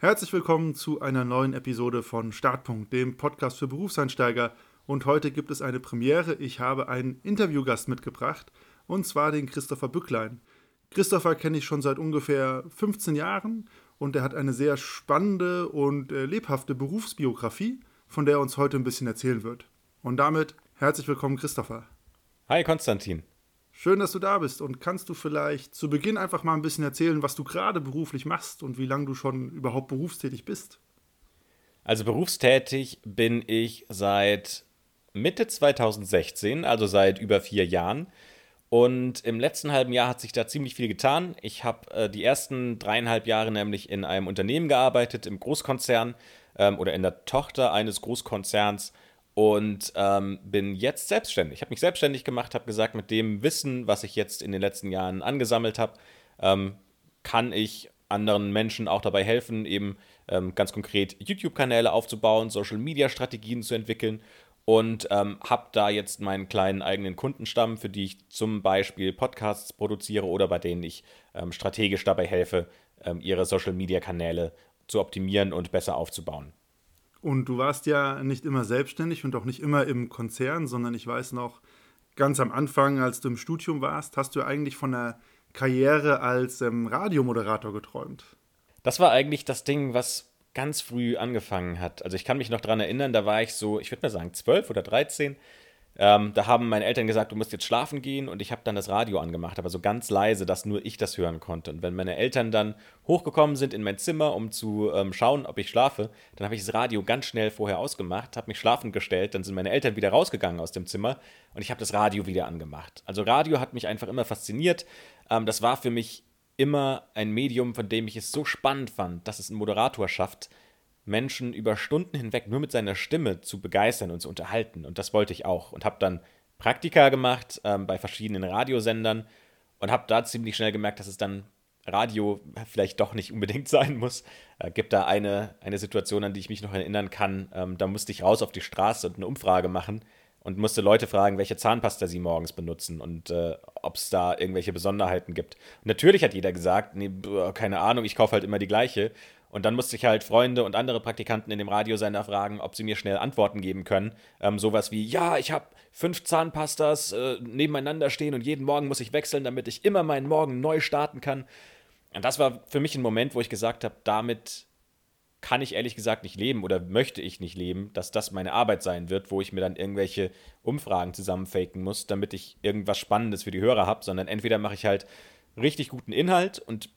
Herzlich willkommen zu einer neuen Episode von Startpunkt, dem Podcast für Berufseinsteiger. Und heute gibt es eine Premiere. Ich habe einen Interviewgast mitgebracht, und zwar den Christopher Bücklein. Christopher kenne ich schon seit ungefähr 15 Jahren und er hat eine sehr spannende und äh, lebhafte Berufsbiografie, von der er uns heute ein bisschen erzählen wird. Und damit herzlich willkommen, Christopher. Hi, Konstantin. Schön, dass du da bist. Und kannst du vielleicht zu Beginn einfach mal ein bisschen erzählen, was du gerade beruflich machst und wie lange du schon überhaupt berufstätig bist? Also berufstätig bin ich seit Mitte 2016, also seit über vier Jahren. Und im letzten halben Jahr hat sich da ziemlich viel getan. Ich habe äh, die ersten dreieinhalb Jahre nämlich in einem Unternehmen gearbeitet, im Großkonzern ähm, oder in der Tochter eines Großkonzerns und ähm, bin jetzt selbstständig. Ich habe mich selbstständig gemacht, habe gesagt, mit dem Wissen, was ich jetzt in den letzten Jahren angesammelt habe, ähm, kann ich anderen Menschen auch dabei helfen, eben ähm, ganz konkret YouTube-Kanäle aufzubauen, Social-Media-Strategien zu entwickeln und ähm, habe da jetzt meinen kleinen eigenen Kundenstamm, für die ich zum Beispiel Podcasts produziere oder bei denen ich ähm, strategisch dabei helfe, ähm, ihre Social-Media-Kanäle zu optimieren und besser aufzubauen. Und du warst ja nicht immer selbstständig und auch nicht immer im Konzern, sondern ich weiß noch, ganz am Anfang, als du im Studium warst, hast du eigentlich von einer Karriere als ähm, Radiomoderator geträumt. Das war eigentlich das Ding, was ganz früh angefangen hat. Also ich kann mich noch daran erinnern, da war ich so, ich würde mal sagen, zwölf oder dreizehn ähm, da haben meine Eltern gesagt, du musst jetzt schlafen gehen und ich habe dann das Radio angemacht, aber so ganz leise, dass nur ich das hören konnte. Und wenn meine Eltern dann hochgekommen sind in mein Zimmer, um zu ähm, schauen, ob ich schlafe, dann habe ich das Radio ganz schnell vorher ausgemacht, habe mich schlafen gestellt, dann sind meine Eltern wieder rausgegangen aus dem Zimmer und ich habe das Radio wieder angemacht. Also Radio hat mich einfach immer fasziniert. Ähm, das war für mich immer ein Medium, von dem ich es so spannend fand, dass es ein Moderator schafft, Menschen über Stunden hinweg nur mit seiner Stimme zu begeistern und zu unterhalten. Und das wollte ich auch. Und habe dann Praktika gemacht ähm, bei verschiedenen Radiosendern und habe da ziemlich schnell gemerkt, dass es dann Radio vielleicht doch nicht unbedingt sein muss. Äh, gibt da eine, eine Situation, an die ich mich noch erinnern kann. Ähm, da musste ich raus auf die Straße und eine Umfrage machen und musste Leute fragen, welche Zahnpasta sie morgens benutzen und äh, ob es da irgendwelche Besonderheiten gibt. Und natürlich hat jeder gesagt, nee, keine Ahnung, ich kaufe halt immer die gleiche. Und dann musste ich halt Freunde und andere Praktikanten in dem Radiosender fragen, ob sie mir schnell Antworten geben können. Ähm, sowas wie, ja, ich habe fünf Zahnpastas äh, nebeneinander stehen und jeden Morgen muss ich wechseln, damit ich immer meinen Morgen neu starten kann. Und das war für mich ein Moment, wo ich gesagt habe, damit kann ich ehrlich gesagt nicht leben oder möchte ich nicht leben, dass das meine Arbeit sein wird, wo ich mir dann irgendwelche Umfragen zusammenfaken muss, damit ich irgendwas Spannendes für die Hörer habe, sondern entweder mache ich halt richtig guten Inhalt und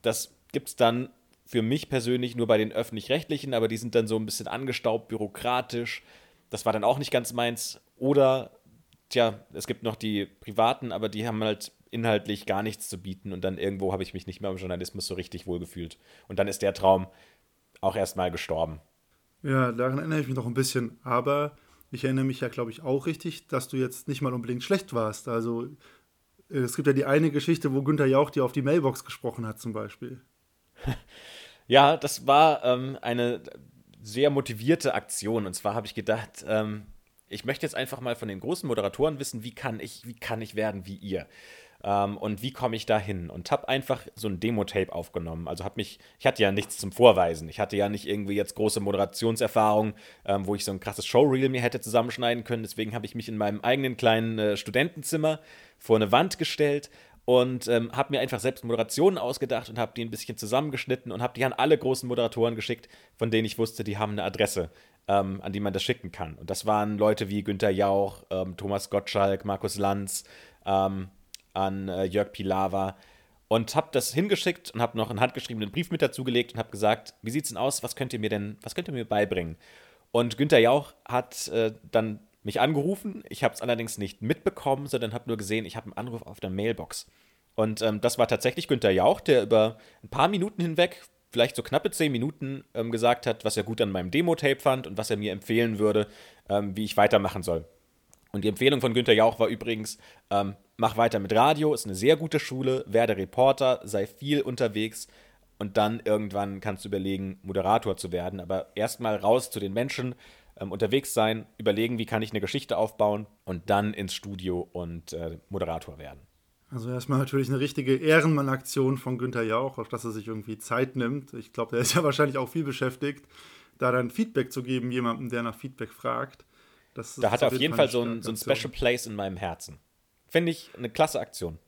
das gibt es dann für mich persönlich nur bei den öffentlich-rechtlichen, aber die sind dann so ein bisschen angestaubt, bürokratisch. Das war dann auch nicht ganz meins. Oder, tja, es gibt noch die privaten, aber die haben halt inhaltlich gar nichts zu bieten und dann irgendwo habe ich mich nicht mehr im Journalismus so richtig wohlgefühlt. Und dann ist der Traum auch erstmal gestorben. Ja, daran erinnere ich mich noch ein bisschen, aber ich erinnere mich ja, glaube ich, auch richtig, dass du jetzt nicht mal unbedingt schlecht warst. Also äh, es gibt ja die eine Geschichte, wo Günther Jauch dir auf die Mailbox gesprochen hat, zum Beispiel. Ja, das war ähm, eine sehr motivierte Aktion. Und zwar habe ich gedacht, ähm, ich möchte jetzt einfach mal von den großen Moderatoren wissen, wie kann ich, wie kann ich werden wie ihr? Ähm, und wie komme ich da hin? Und habe einfach so ein Demo-Tape aufgenommen. Also habe mich, ich hatte ja nichts zum Vorweisen. Ich hatte ja nicht irgendwie jetzt große Moderationserfahrung, ähm, wo ich so ein krasses Showreel mir hätte zusammenschneiden können. Deswegen habe ich mich in meinem eigenen kleinen äh, Studentenzimmer vor eine Wand gestellt und ähm, habe mir einfach selbst Moderationen ausgedacht und habe die ein bisschen zusammengeschnitten und habe die an alle großen Moderatoren geschickt, von denen ich wusste, die haben eine Adresse, ähm, an die man das schicken kann. Und das waren Leute wie Günter Jauch, ähm, Thomas Gottschalk, Markus Lanz, ähm, an äh, Jörg Pilawa und habe das hingeschickt und habe noch einen handgeschriebenen Brief mit dazugelegt und habe gesagt, wie sieht's denn aus? Was könnt ihr mir denn, was könnt ihr mir beibringen? Und Günter Jauch hat äh, dann mich angerufen. Ich habe es allerdings nicht mitbekommen, sondern habe nur gesehen, ich habe einen Anruf auf der Mailbox. Und ähm, das war tatsächlich Günther Jauch, der über ein paar Minuten hinweg, vielleicht so knappe zehn Minuten, ähm, gesagt hat, was er gut an meinem Demo-Tape fand und was er mir empfehlen würde, ähm, wie ich weitermachen soll. Und die Empfehlung von Günther Jauch war übrigens, ähm, mach weiter mit Radio, ist eine sehr gute Schule, werde Reporter, sei viel unterwegs und dann irgendwann kannst du überlegen, Moderator zu werden. Aber erstmal raus zu den Menschen, ähm, unterwegs sein, überlegen, wie kann ich eine Geschichte aufbauen und dann ins Studio und äh, Moderator werden. Also erstmal natürlich eine richtige Ehrenmann-Aktion von Günther Jauch, auf dass er sich irgendwie Zeit nimmt. Ich glaube, der ist ja wahrscheinlich auch viel beschäftigt, da dann Feedback zu geben, jemandem, der nach Feedback fragt. Das da hat er auf jeden Fall, Fall so, ein, so ein Special Place in meinem Herzen. Finde ich eine klasse Aktion.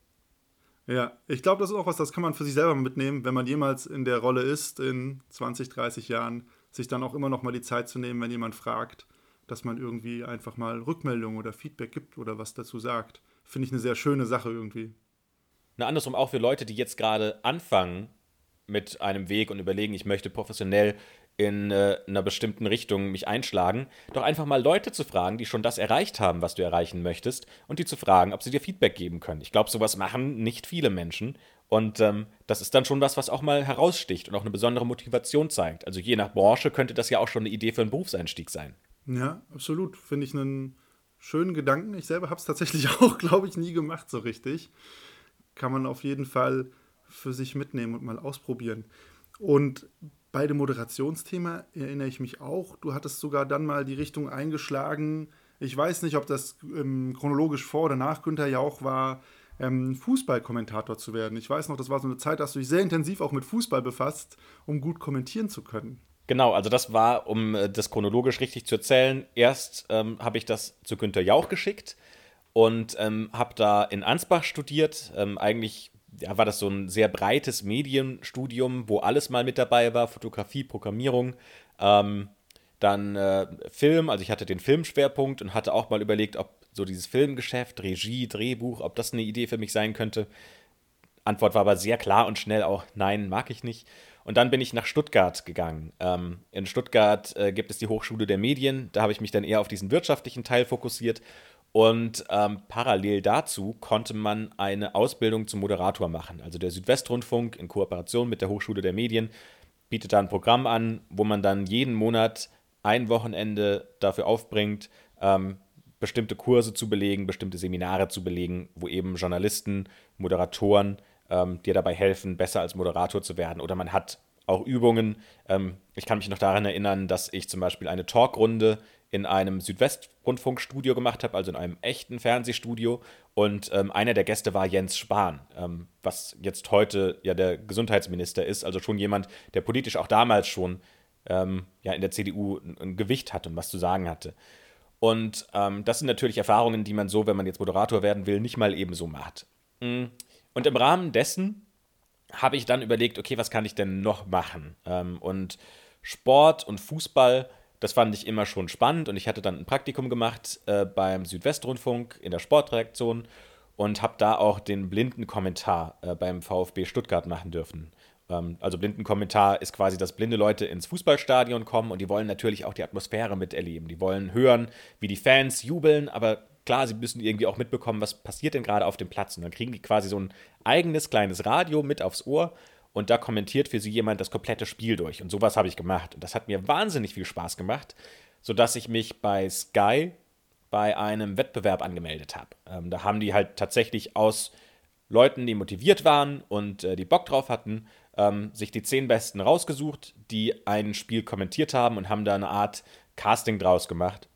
Ja, ich glaube, das ist auch was, das kann man für sich selber mitnehmen, wenn man jemals in der Rolle ist, in 20, 30 Jahren, sich dann auch immer noch mal die Zeit zu nehmen, wenn jemand fragt, dass man irgendwie einfach mal Rückmeldung oder Feedback gibt oder was dazu sagt. Finde ich eine sehr schöne Sache irgendwie. Na, andersrum auch für Leute, die jetzt gerade anfangen mit einem Weg und überlegen, ich möchte professionell in äh, einer bestimmten Richtung mich einschlagen, doch einfach mal Leute zu fragen, die schon das erreicht haben, was du erreichen möchtest, und die zu fragen, ob sie dir Feedback geben können. Ich glaube, sowas machen nicht viele Menschen. Und ähm, das ist dann schon was, was auch mal heraussticht und auch eine besondere Motivation zeigt. Also je nach Branche könnte das ja auch schon eine Idee für einen Berufseinstieg sein. Ja, absolut. Finde ich einen schönen Gedanken. Ich selber habe es tatsächlich auch, glaube ich, nie gemacht so richtig. Kann man auf jeden Fall für sich mitnehmen und mal ausprobieren. Und bei dem Moderationsthema erinnere ich mich auch. Du hattest sogar dann mal die Richtung eingeschlagen. Ich weiß nicht, ob das ähm, chronologisch vor oder nach Günther Jauch war, ähm, Fußballkommentator zu werden. Ich weiß noch, das war so eine Zeit, da hast du dich sehr intensiv auch mit Fußball befasst, um gut kommentieren zu können. Genau, also das war, um äh, das chronologisch richtig zu erzählen, erst ähm, habe ich das zu Günther Jauch geschickt und ähm, habe da in Ansbach studiert, ähm, eigentlich ja, war das so ein sehr breites Medienstudium, wo alles mal mit dabei war: Fotografie, Programmierung, ähm, dann äh, Film. Also, ich hatte den Filmschwerpunkt und hatte auch mal überlegt, ob so dieses Filmgeschäft, Regie, Drehbuch, ob das eine Idee für mich sein könnte. Antwort war aber sehr klar und schnell auch: Nein, mag ich nicht. Und dann bin ich nach Stuttgart gegangen. Ähm, in Stuttgart äh, gibt es die Hochschule der Medien. Da habe ich mich dann eher auf diesen wirtschaftlichen Teil fokussiert und ähm, parallel dazu konnte man eine Ausbildung zum Moderator machen. Also der Südwestrundfunk in Kooperation mit der Hochschule der Medien bietet da ein Programm an, wo man dann jeden Monat ein Wochenende dafür aufbringt, ähm, bestimmte Kurse zu belegen, bestimmte Seminare zu belegen, wo eben Journalisten, Moderatoren ähm, dir dabei helfen, besser als Moderator zu werden. Oder man hat auch Übungen. Ähm, ich kann mich noch daran erinnern, dass ich zum Beispiel eine Talkrunde in einem Südwestrundfunkstudio gemacht habe, also in einem echten Fernsehstudio. Und ähm, einer der Gäste war Jens Spahn, ähm, was jetzt heute ja der Gesundheitsminister ist, also schon jemand, der politisch auch damals schon ähm, ja, in der CDU ein, ein, Gewicht hatte und was zu sagen hatte. Und ähm, das sind natürlich Erfahrungen, die man so, wenn man jetzt Moderator werden will, nicht mal ebenso macht. Mm. Und im Rahmen dessen habe ich dann überlegt, okay, was kann ich denn noch machen? Ähm, und Sport und Fußball das fand ich immer schon spannend und ich hatte dann ein Praktikum gemacht äh, beim Südwestrundfunk in der Sportreaktion und habe da auch den blinden Kommentar äh, beim VfB Stuttgart machen dürfen. Ähm, also Blindenkommentar ist quasi, dass blinde Leute ins Fußballstadion kommen und die wollen natürlich auch die Atmosphäre miterleben. Die wollen hören, wie die Fans jubeln, aber klar, sie müssen irgendwie auch mitbekommen, was passiert denn gerade auf dem Platz. Und dann kriegen die quasi so ein eigenes kleines Radio mit aufs Ohr und da kommentiert für sie jemand das komplette Spiel durch. Und sowas habe ich gemacht. Und das hat mir wahnsinnig viel Spaß gemacht, sodass ich mich bei Sky bei einem Wettbewerb angemeldet habe. Ähm, da haben die halt tatsächlich aus Leuten, die motiviert waren und äh, die Bock drauf hatten, ähm, sich die zehn Besten rausgesucht, die ein Spiel kommentiert haben und haben da eine Art Casting draus gemacht.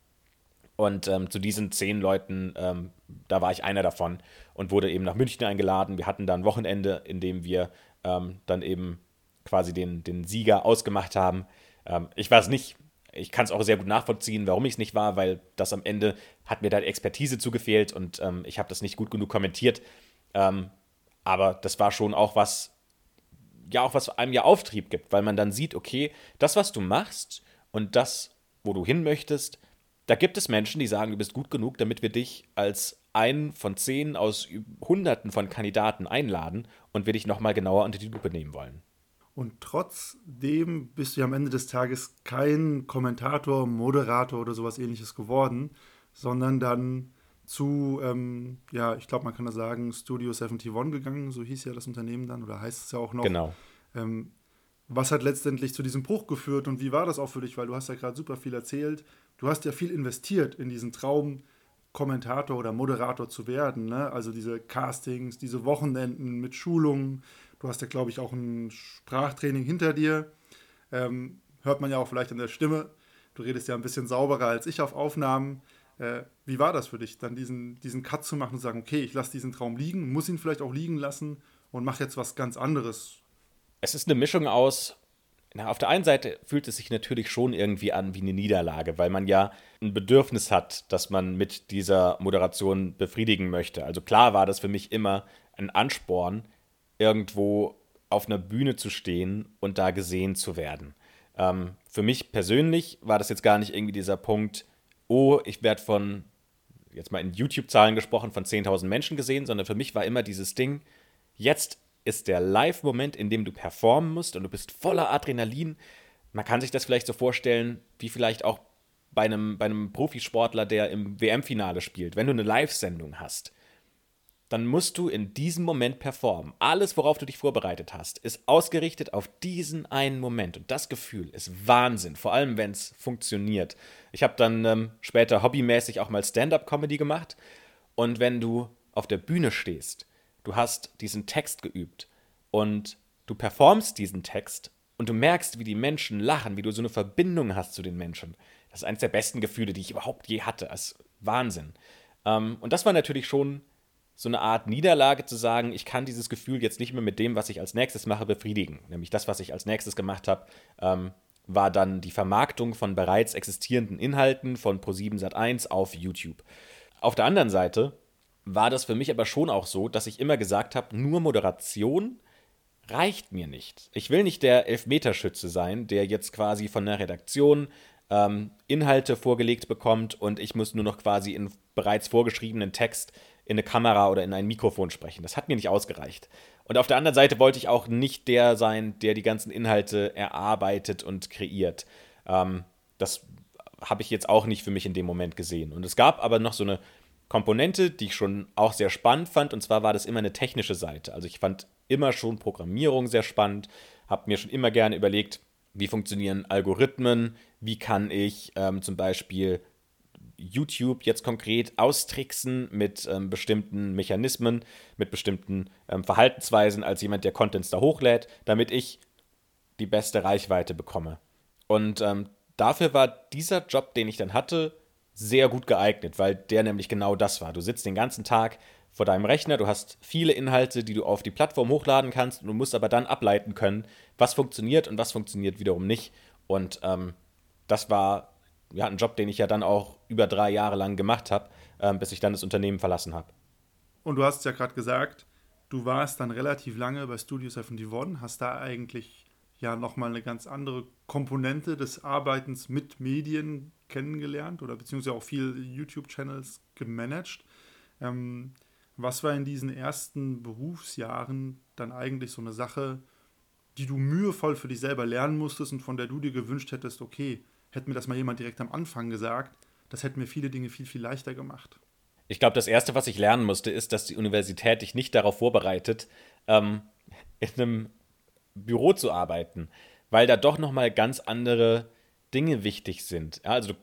Und ähm, zu diesen zehn Leuten, ähm, da war ich einer davon und wurde eben nach München eingeladen. Wir hatten da ein Wochenende, in dem wir ähm, dann eben quasi den, den Sieger ausgemacht haben. Ähm, ich es nicht. Ich kann es auch sehr gut nachvollziehen, warum ich es nicht war, weil das am Ende hat mir da Expertise zugefehlt und ähm, ich habe das nicht gut genug kommentiert. Aber das war schon auch was, ja, auch was einem ja Auftrieb gibt, weil man dann sieht, okay, das, was du machst und das, wo du hin möchtest, da gibt es Menschen, die sagen, du bist gut genug, damit wir dich als einen von zehn aus Hunderten von Kandidaten einladen und wir dich nochmal genauer unter die Lupe nehmen wollen. Und trotzdem bist du ja am Ende des Tages kein Kommentator, Moderator oder sowas ähnliches geworden, sondern dann zu, ähm, ja, ich glaube, man kann da sagen, Studio 71 gegangen, so hieß ja das Unternehmen dann, oder heißt es ja auch noch. Genau. Ähm, was hat letztendlich zu diesem Bruch geführt und wie war das auch für dich? Weil du hast ja gerade super viel erzählt. Du hast ja viel investiert in diesen Traum, Kommentator oder Moderator zu werden. Ne? Also diese Castings, diese Wochenenden mit Schulungen. Du hast ja, glaube ich, auch ein Sprachtraining hinter dir. Ähm, hört man ja auch vielleicht an der Stimme. Du redest ja ein bisschen sauberer als ich auf Aufnahmen. Äh, wie war das für dich, dann diesen, diesen Cut zu machen und zu sagen, okay, ich lasse diesen Traum liegen, muss ihn vielleicht auch liegen lassen und mache jetzt was ganz anderes? Es ist eine Mischung aus, na, auf der einen Seite fühlt es sich natürlich schon irgendwie an wie eine Niederlage, weil man ja ein Bedürfnis hat, das man mit dieser Moderation befriedigen möchte. Also klar war das für mich immer ein Ansporn, irgendwo auf einer Bühne zu stehen und da gesehen zu werden. Ähm, für mich persönlich war das jetzt gar nicht irgendwie dieser Punkt, oh, ich werde von, jetzt mal in YouTube-Zahlen gesprochen, von 10.000 Menschen gesehen, sondern für mich war immer dieses Ding, jetzt ist der Live-Moment, in dem du performen musst und du bist voller Adrenalin. Man kann sich das vielleicht so vorstellen, wie vielleicht auch bei einem, bei einem Profisportler, der im WM-Finale spielt. Wenn du eine Live-Sendung hast, dann musst du in diesem Moment performen. Alles, worauf du dich vorbereitet hast, ist ausgerichtet auf diesen einen Moment. Und das Gefühl ist Wahnsinn, vor allem wenn es funktioniert. Ich habe dann ähm, später hobbymäßig auch mal Stand-up-Comedy gemacht. Und wenn du auf der Bühne stehst, du hast diesen Text geübt und du performst diesen Text und du merkst, wie die Menschen lachen, wie du so eine Verbindung hast zu den Menschen. Das ist eines der besten Gefühle, die ich überhaupt je hatte. Das ist Wahnsinn. Ähm, und das war natürlich schon so eine Art Niederlage zu sagen, ich kann dieses Gefühl jetzt nicht mehr mit dem, was ich als nächstes mache, befriedigen. Nämlich das, was ich als nächstes gemacht habe, ähm, war dann die Vermarktung von bereits existierenden Inhalten von Pro7 Sat1 auf YouTube. Auf der anderen Seite war das für mich aber schon auch so, dass ich immer gesagt habe, nur Moderation reicht mir nicht. Ich will nicht der Elfmeterschütze sein, der jetzt quasi von der Redaktion ähm, Inhalte vorgelegt bekommt und ich muss nur noch quasi in bereits vorgeschriebenen Text in eine Kamera oder in ein Mikrofon sprechen. Das hat mir nicht ausgereicht. Und auf der anderen Seite wollte ich auch nicht der sein, der die ganzen Inhalte erarbeitet und kreiert. Ähm, das habe ich jetzt auch nicht für mich in dem Moment gesehen. Und es gab aber noch so eine Komponente, die ich schon auch sehr spannend fand. Und zwar war das immer eine technische Seite. Also ich fand immer schon Programmierung sehr spannend, habe mir schon immer gerne überlegt, wie funktionieren Algorithmen, wie kann ich ähm, zum Beispiel YouTube jetzt konkret austricksen mit ähm, bestimmten Mechanismen, mit bestimmten ähm, Verhaltensweisen als jemand, der Contents da hochlädt, damit ich die beste Reichweite bekomme. Und ähm, dafür war dieser Job, den ich dann hatte, sehr gut geeignet, weil der nämlich genau das war. Du sitzt den ganzen Tag vor deinem Rechner, du hast viele Inhalte, die du auf die Plattform hochladen kannst und du musst aber dann ableiten können, was funktioniert und was funktioniert wiederum nicht. Und ähm, das war ja, ein Job, den ich ja dann auch über drei Jahre lang gemacht habe, ähm, bis ich dann das Unternehmen verlassen habe. Und du hast ja gerade gesagt, du warst dann relativ lange bei Studio 71, hast da eigentlich ja nochmal eine ganz andere Komponente des Arbeitens mit Medien kennengelernt oder beziehungsweise auch viel YouTube-Channels gemanagt. Ähm, was war in diesen ersten Berufsjahren dann eigentlich so eine Sache, die du mühevoll für dich selber lernen musstest und von der du dir gewünscht hättest, okay, hätte mir das mal jemand direkt am Anfang gesagt, das hätte mir viele Dinge viel, viel leichter gemacht. Ich glaube, das Erste, was ich lernen musste, ist, dass die Universität dich nicht darauf vorbereitet, ähm, in einem Büro zu arbeiten, weil da doch nochmal ganz andere Dinge wichtig sind. Ja, also du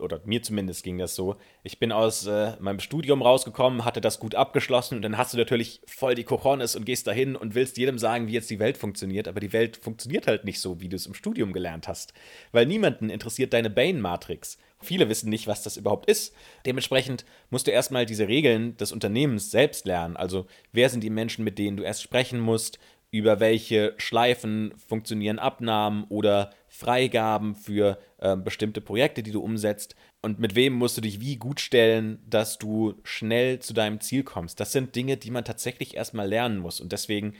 oder mir zumindest ging das so. Ich bin aus äh, meinem Studium rausgekommen, hatte das gut abgeschlossen und dann hast du natürlich voll die Cojones und gehst dahin und willst jedem sagen, wie jetzt die Welt funktioniert, aber die Welt funktioniert halt nicht so, wie du es im Studium gelernt hast, weil niemanden interessiert deine Bain-Matrix. Viele wissen nicht, was das überhaupt ist. Dementsprechend musst du erstmal diese Regeln des Unternehmens selbst lernen. Also, wer sind die Menschen, mit denen du erst sprechen musst? Über welche Schleifen funktionieren Abnahmen oder Freigaben für äh, bestimmte Projekte, die du umsetzt? Und mit wem musst du dich wie gut stellen, dass du schnell zu deinem Ziel kommst. Das sind Dinge, die man tatsächlich erstmal lernen muss. Und deswegen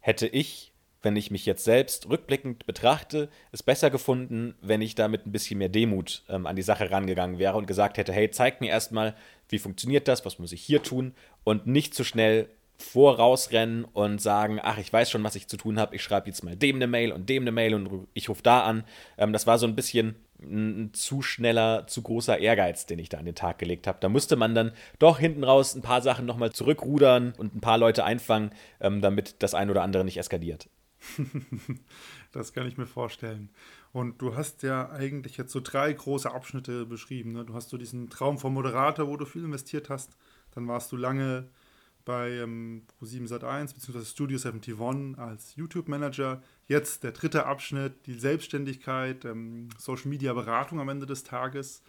hätte ich, wenn ich mich jetzt selbst rückblickend betrachte, es besser gefunden, wenn ich da mit ein bisschen mehr Demut ähm, an die Sache rangegangen wäre und gesagt hätte, hey, zeig mir erstmal, wie funktioniert das, was muss ich hier tun? Und nicht zu schnell vorausrennen und sagen, ach, ich weiß schon, was ich zu tun habe, ich schreibe jetzt mal dem eine Mail und dem eine Mail und ich rufe da an. Ähm, das war so ein bisschen ein zu schneller, zu großer Ehrgeiz, den ich da an den Tag gelegt habe. Da musste man dann doch hinten raus ein paar Sachen nochmal zurückrudern und ein paar Leute einfangen, ähm, damit das ein oder andere nicht eskaliert. das kann ich mir vorstellen. Und du hast ja eigentlich jetzt so drei große Abschnitte beschrieben. Ne? Du hast so diesen Traum vom Moderator, wo du viel investiert hast. Dann warst du lange bei ähm, Pro7 Sat1 bzw. Studio 71 als YouTube-Manager. Jetzt der dritte Abschnitt, die Selbstständigkeit, ähm, Social Media Beratung am Ende des Tages.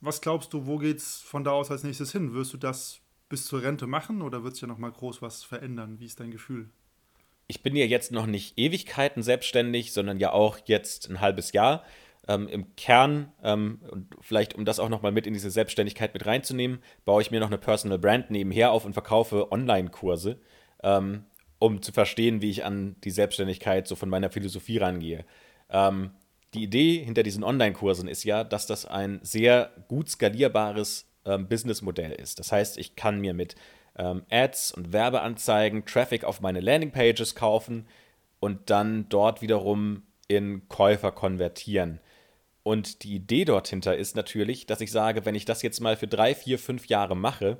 Was glaubst du, wo geht es von da aus als nächstes hin? Wirst du das bis zur Rente machen oder wird sich ja nochmal groß was verändern? Wie ist dein Gefühl? Ich bin ja jetzt noch nicht Ewigkeiten selbstständig, sondern ja auch jetzt ein halbes Jahr. Ähm, Im Kern, ähm, und vielleicht um das auch nochmal mit in diese Selbstständigkeit mit reinzunehmen, baue ich mir noch eine Personal Brand nebenher auf und verkaufe Online-Kurse, ähm, um zu verstehen, wie ich an die Selbstständigkeit so von meiner Philosophie rangehe. Ähm, die Idee hinter diesen Online-Kursen ist ja, dass das ein sehr gut skalierbares ähm, Businessmodell ist. Das heißt, ich kann mir mit ähm, Ads und Werbeanzeigen Traffic auf meine Landingpages kaufen und dann dort wiederum in Käufer konvertieren. Und die Idee dort hinter ist natürlich, dass ich sage, wenn ich das jetzt mal für drei, vier, fünf Jahre mache,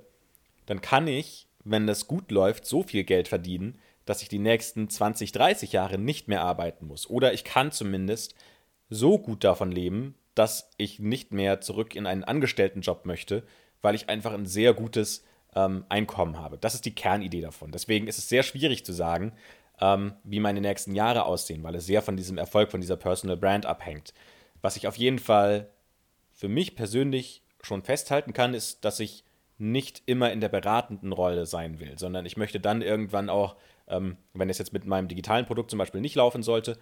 dann kann ich, wenn das gut läuft, so viel Geld verdienen, dass ich die nächsten 20, 30 Jahre nicht mehr arbeiten muss. Oder ich kann zumindest so gut davon leben, dass ich nicht mehr zurück in einen Angestelltenjob möchte, weil ich einfach ein sehr gutes ähm, Einkommen habe. Das ist die Kernidee davon. Deswegen ist es sehr schwierig zu sagen, ähm, wie meine nächsten Jahre aussehen, weil es sehr von diesem Erfolg, von dieser Personal Brand abhängt. Was ich auf jeden Fall für mich persönlich schon festhalten kann, ist, dass ich nicht immer in der beratenden Rolle sein will, sondern ich möchte dann irgendwann auch, ähm, wenn es jetzt mit meinem digitalen Produkt zum Beispiel nicht laufen sollte,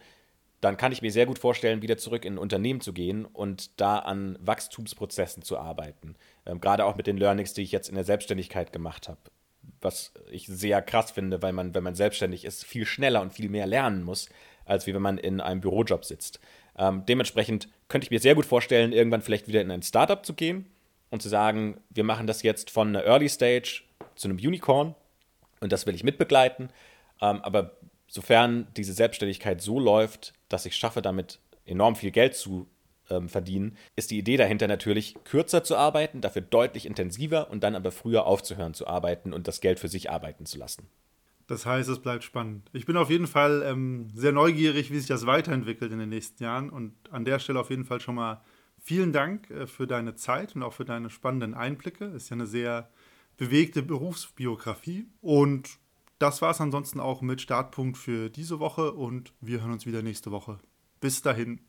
dann kann ich mir sehr gut vorstellen, wieder zurück in ein Unternehmen zu gehen und da an Wachstumsprozessen zu arbeiten. Ähm, gerade auch mit den Learnings, die ich jetzt in der Selbstständigkeit gemacht habe. Was ich sehr krass finde, weil man, wenn man selbstständig ist, viel schneller und viel mehr lernen muss, als wie wenn man in einem Bürojob sitzt. Ähm, dementsprechend könnte ich mir sehr gut vorstellen, irgendwann vielleicht wieder in ein Startup zu gehen und zu sagen, wir machen das jetzt von einer Early Stage zu einem Unicorn und das will ich mitbegleiten. Ähm, aber sofern diese Selbstständigkeit so läuft, dass ich schaffe, damit enorm viel Geld zu ähm, verdienen, ist die Idee dahinter natürlich, kürzer zu arbeiten, dafür deutlich intensiver und dann aber früher aufzuhören zu arbeiten und das Geld für sich arbeiten zu lassen. Das heißt, es bleibt spannend. Ich bin auf jeden Fall ähm, sehr neugierig, wie sich das weiterentwickelt in den nächsten Jahren. Und an der Stelle auf jeden Fall schon mal vielen Dank äh, für deine Zeit und auch für deine spannenden Einblicke. Ist ja eine sehr bewegte Berufsbiografie. Und das war es ansonsten auch mit Startpunkt für diese Woche und wir hören uns wieder nächste Woche. Bis dahin.